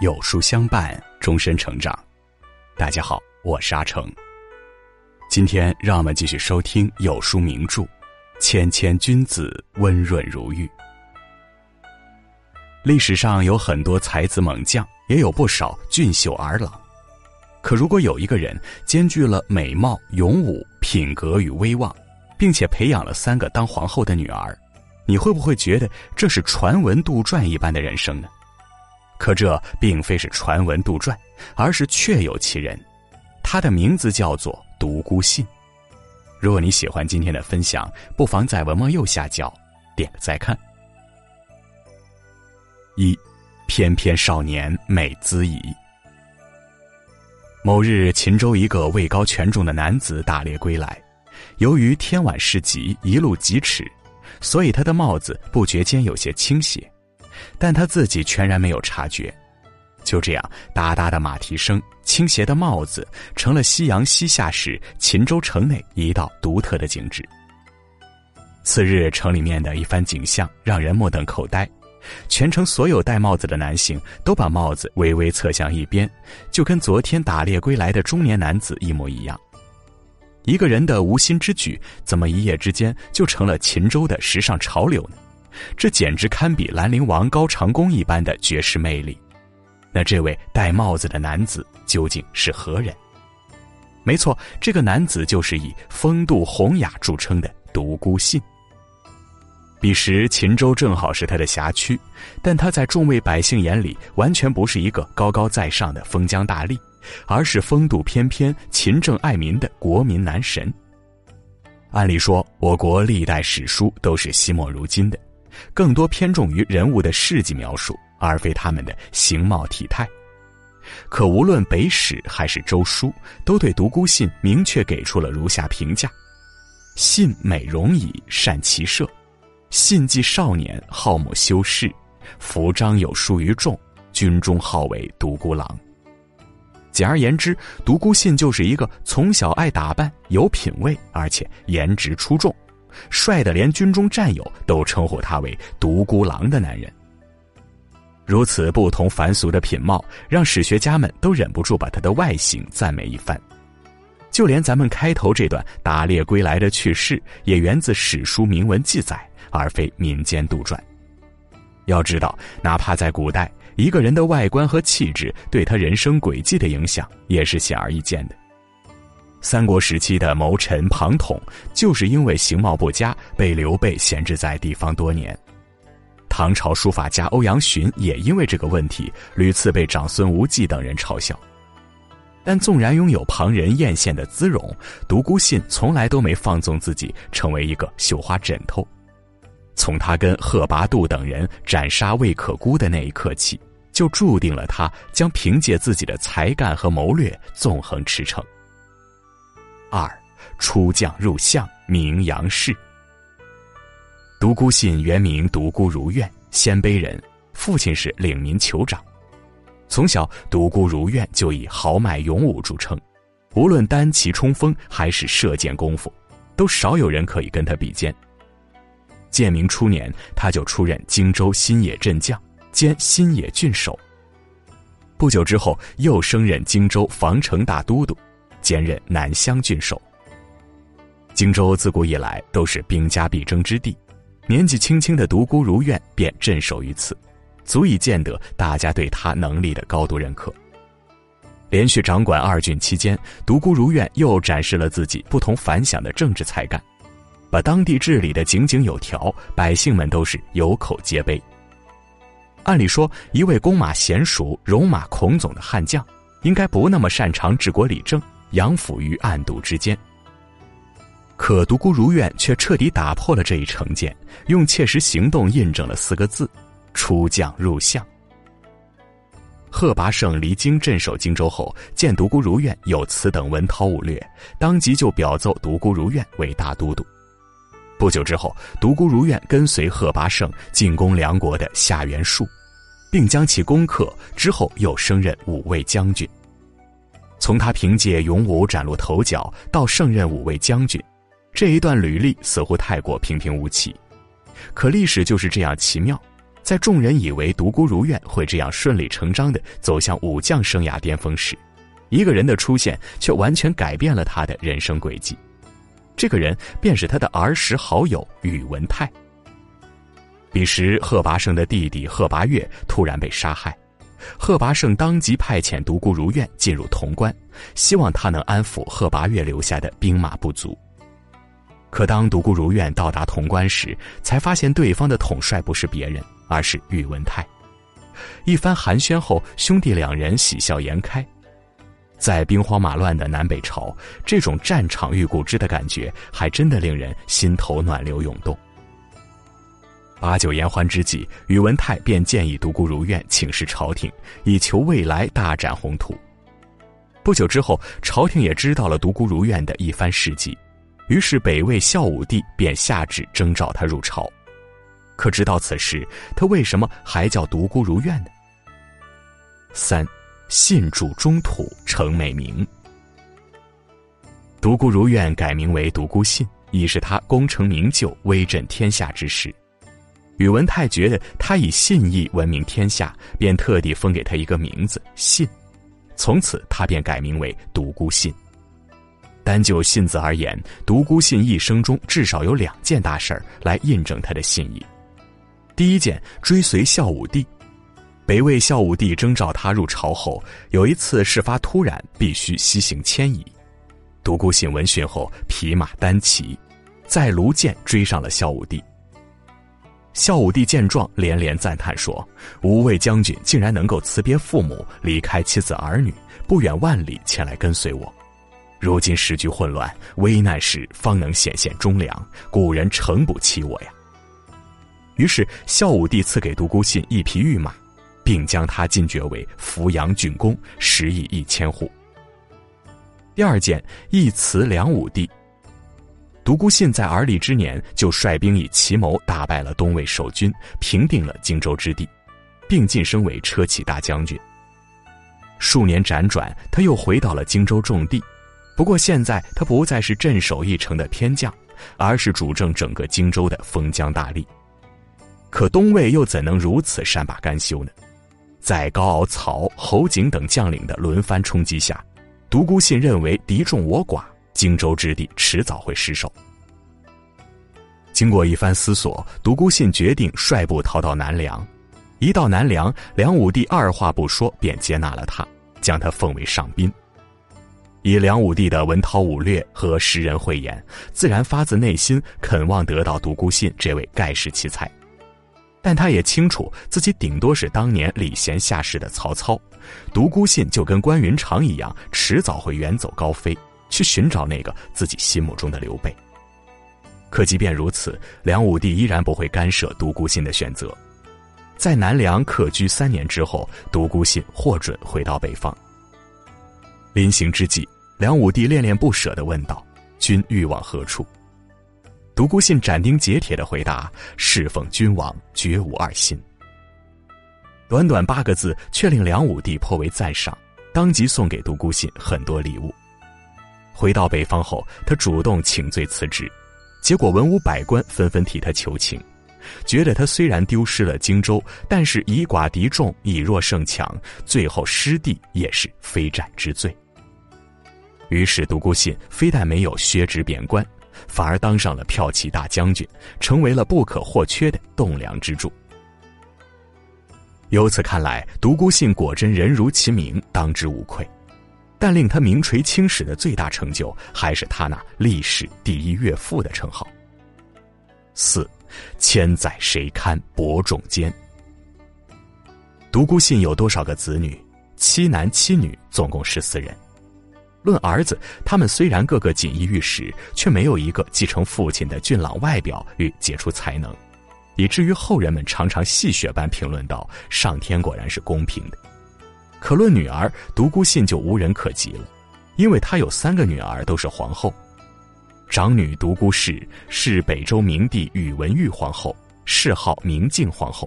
有书相伴，终身成长。大家好，我是阿成。今天让我们继续收听有书名著《谦谦君子，温润如玉》。历史上有很多才子猛将，也有不少俊秀儿郎。可如果有一个人兼具了美貌、勇武、品格与威望，并且培养了三个当皇后的女儿，你会不会觉得这是传闻杜撰一般的人生呢？可这并非是传闻杜撰，而是确有其人。他的名字叫做独孤信。如果你喜欢今天的分享，不妨在文末右下角点个再看。一，翩翩少年美姿仪。某日，秦州一个位高权重的男子打猎归来，由于天晚事急，一路疾驰，所以他的帽子不觉间有些倾斜，但他自己全然没有察觉。就这样，哒哒的马蹄声，倾斜的帽子，成了夕阳西下时秦州城内一道独特的景致。次日，城里面的一番景象让人目瞪口呆。全城所有戴帽子的男性都把帽子微微侧向一边，就跟昨天打猎归来的中年男子一模一样。一个人的无心之举，怎么一夜之间就成了秦州的时尚潮流呢？这简直堪比兰陵王高长恭一般的绝世魅力。那这位戴帽子的男子究竟是何人？没错，这个男子就是以风度宏雅著称的独孤信。彼时秦州正好是他的辖区，但他在众位百姓眼里完全不是一个高高在上的封疆大吏，而是风度翩翩、勤政爱民的国民男神。按理说，我国历代史书都是惜墨如金的，更多偏重于人物的事迹描述，而非他们的形貌体态。可无论北史还是周书，都对独孤信明确给出了如下评价：信美容矣，善骑射。信既少年，好慕修士，服章有书于众，军中号为独孤郎。简而言之，独孤信就是一个从小爱打扮、有品位，而且颜值出众，帅的连军中战友都称呼他为独孤狼的男人。如此不同凡俗的品貌，让史学家们都忍不住把他的外形赞美一番。就连咱们开头这段打猎归来的趣事，也源自史书明文记载。而非民间杜撰。要知道，哪怕在古代，一个人的外观和气质对他人生轨迹的影响也是显而易见的。三国时期的谋臣庞统，就是因为形貌不佳，被刘备闲置在地方多年。唐朝书法家欧阳询也因为这个问题，屡次被长孙无忌等人嘲笑。但纵然拥有旁人艳羡的姿容，独孤信从来都没放纵自己，成为一个绣花枕头。从他跟贺拔度等人斩杀魏可孤的那一刻起，就注定了他将凭借自己的才干和谋略纵横驰骋。二，出将入相，名杨氏。独孤信原名独孤如愿，鲜卑人，父亲是领民酋长。从小，独孤如愿就以豪迈勇武著称，无论单骑冲锋还是射箭功夫，都少有人可以跟他比肩。建明初年，他就出任荆州新野镇将兼新野郡守。不久之后，又升任荆州防城大都督，兼任南乡郡守。荆州自古以来都是兵家必争之地，年纪轻轻的独孤如愿便镇守于此，足以见得大家对他能力的高度认可。连续掌管二郡期间，独孤如愿又展示了自己不同凡响的政治才干。把当地治理的井井有条，百姓们都是有口皆碑。按理说，一位弓马娴熟、戎马孔总的悍将，应该不那么擅长治国理政，杨府于暗度之间。可独孤如愿却彻底打破了这一成见，用切实行动印证了四个字：出将入相。贺拔胜离京镇守荆州后，见独孤如愿有此等文韬武略，当即就表奏独孤如愿为大都督。不久之后，独孤如愿跟随贺拔胜进攻梁国的夏元树，并将其攻克。之后又升任五位将军。从他凭借勇武崭露头角到胜任五位将军，这一段履历似乎太过平平无奇。可历史就是这样奇妙，在众人以为独孤如愿会这样顺理成章的走向武将生涯巅峰时，一个人的出现却完全改变了他的人生轨迹。这个人便是他的儿时好友宇文泰。彼时，贺拔胜的弟弟贺拔岳突然被杀害，贺拔胜当即派遣独孤如愿进入潼关，希望他能安抚贺拔岳留下的兵马不足。可当独孤如愿到达潼关时，才发现对方的统帅不是别人，而是宇文泰。一番寒暄后，兄弟两人喜笑颜开。在兵荒马乱的南北朝，这种战场遇故知的感觉，还真的令人心头暖流涌动。八九言欢之际，宇文泰便建议独孤如愿请示朝廷，以求未来大展宏图。不久之后，朝廷也知道了独孤如愿的一番事迹。于是，北魏孝武帝便下旨征召他入朝。可直到此时，他为什么还叫独孤如愿呢？三，信主中土成美名。独孤如愿改名为独孤信，已是他功成名就、威震天下之时。宇文泰觉得他以信义闻名天下，便特地封给他一个名字“信”，从此他便改名为独孤信。单就信字而言，独孤信一生中至少有两件大事儿来印证他的信义。第一件，追随孝武帝。北魏孝武帝征召他入朝后，有一次事发突然，必须西行迁移。独孤信闻讯后，匹马单骑，在卢涧追上了孝武帝。孝武帝见状，连连赞叹说：“五位将军竟然能够辞别父母，离开妻子儿女，不远万里前来跟随我。”如今时局混乱，危难时方能显现忠良，古人诚不欺我呀。于是孝武帝赐给独孤信一匹御马，并将他进爵为扶阳郡公，食邑一千户。第二件，一辞梁武帝。独孤信在而立之年就率兵以奇谋打败了东魏守军，平定了荆州之地，并晋升为车骑大将军。数年辗转，他又回到了荆州种地。不过现在他不再是镇守一城的偏将，而是主政整个荆州的封疆大吏。可东魏又怎能如此善罢甘休呢？在高敖、曹、侯景等将领的轮番冲击下，独孤信认为敌众我寡，荆州之地迟早会失守。经过一番思索，独孤信决定率部逃到南梁。一到南梁，梁武帝二话不说便接纳了他，将他奉为上宾。以梁武帝的文韬武略和识人慧眼，自然发自内心渴望得到独孤信这位盖世奇才。但他也清楚自己顶多是当年礼贤下士的曹操，独孤信就跟关云长一样，迟早会远走高飞，去寻找那个自己心目中的刘备。可即便如此，梁武帝依然不会干涉独孤信的选择。在南梁客居三年之后，独孤信获准回到北方。临行之际。梁武帝恋恋不舍地问道：“君欲往何处？”独孤信斩钉截铁地回答：“侍奉君王，绝无二心。”短短八个字，却令梁武帝颇为赞赏，当即送给独孤信很多礼物。回到北方后，他主动请罪辞职，结果文武百官纷纷替他求情，觉得他虽然丢失了荆州，但是以寡敌众，以弱胜强，最后失地也是非战之罪。于是，独孤信非但没有削职贬官，反而当上了骠骑大将军，成为了不可或缺的栋梁之柱。由此看来，独孤信果真人如其名，当之无愧。但令他名垂青史的最大成就，还是他那“历史第一岳父”的称号。四，千载谁堪伯仲间？独孤信有多少个子女？七男七女，总共十四人。论儿子，他们虽然个个锦衣玉食，却没有一个继承父亲的俊朗外表与杰出才能，以至于后人们常常戏谑般评论道：“上天果然是公平的。”可论女儿，独孤信就无人可及了，因为他有三个女儿都是皇后。长女独孤氏是北周明帝宇文毓皇后，谥号明镜皇后；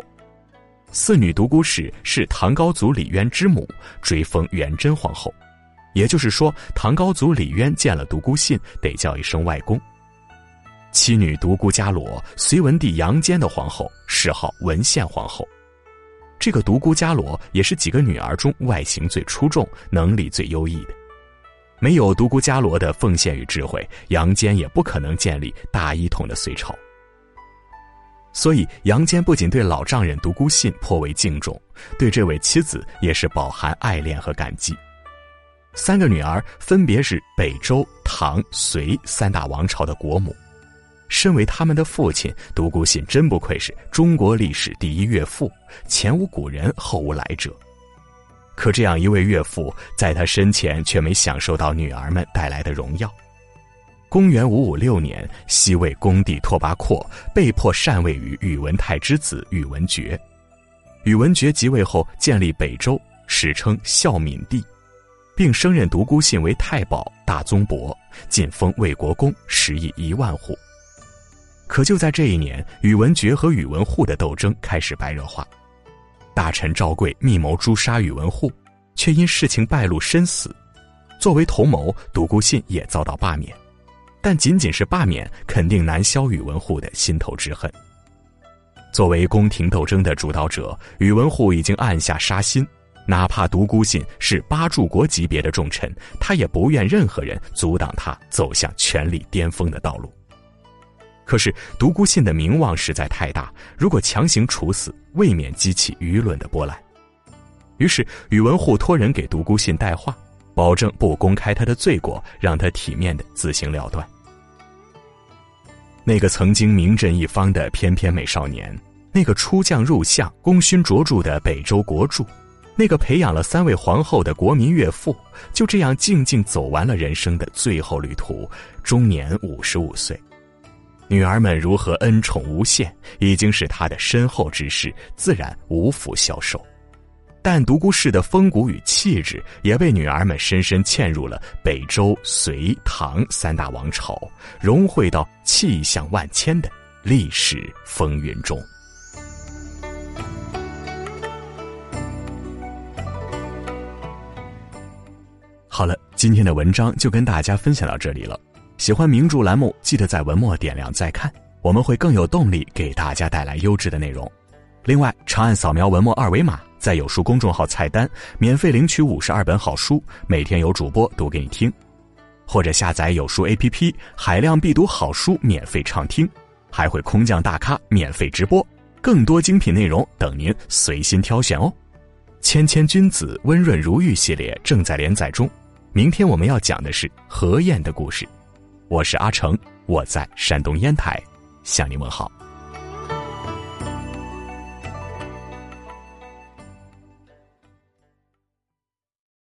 四女独孤氏是唐高祖李渊之母，追封元贞皇后。也就是说，唐高祖李渊见了独孤信，得叫一声外公。妻女独孤伽罗，隋文帝杨坚的皇后，谥号文献皇后。这个独孤伽罗也是几个女儿中外形最出众、能力最优异的。没有独孤伽罗的奉献与智慧，杨坚也不可能建立大一统的隋朝。所以，杨坚不仅对老丈人独孤信颇为敬重，对这位妻子也是饱含爱恋和感激。三个女儿分别是北周、唐、隋三大王朝的国母。身为他们的父亲，独孤信真不愧是中国历史第一岳父，前无古人，后无来者。可这样一位岳父，在他身前却没享受到女儿们带来的荣耀。公元五五六年，西魏恭帝拓跋廓被迫禅位于宇文泰之子宇文觉。宇文觉即位后，建立北周，史称孝敏帝，并升任独孤信为太保、大宗伯，晋封魏国公，食邑一万户。可就在这一年，宇文觉和宇文护的斗争开始白热化。大臣赵贵密谋诛杀宇文护，却因事情败露身死。作为同谋，独孤信也遭到罢免，但仅仅是罢免，肯定难消宇文护的心头之恨。作为宫廷斗争的主导者，宇文护已经暗下杀心，哪怕独孤信是八柱国级别的重臣，他也不愿任何人阻挡他走向权力巅峰的道路。可是独孤信的名望实在太大，如果强行处死，未免激起舆论的波澜。于是宇文护托人给独孤信带话，保证不公开他的罪过，让他体面的自行了断。那个曾经名震一方的翩翩美少年，那个出将入相、功勋卓著的北周国柱，那个培养了三位皇后的国民岳父，就这样静静走完了人生的最后旅途，终年五十五岁。女儿们如何恩宠无限，已经是他的身后之事，自然无福消受。但独孤氏的风骨与气质，也被女儿们深深嵌入了北周、隋、唐三大王朝，融汇到气象万千的历史风云中。好了，今天的文章就跟大家分享到这里了。喜欢名著栏目，记得在文末点亮再看，我们会更有动力给大家带来优质的内容。另外，长按扫描文末二维码，在有书公众号菜单免费领取五十二本好书，每天有主播读给你听；或者下载有书 APP，海量必读好书免费畅听，还会空降大咖免费直播，更多精品内容等您随心挑选哦。谦谦君子，温润如玉系列正在连载中，明天我们要讲的是何晏的故事。我是阿成，我在山东烟台，向您问好。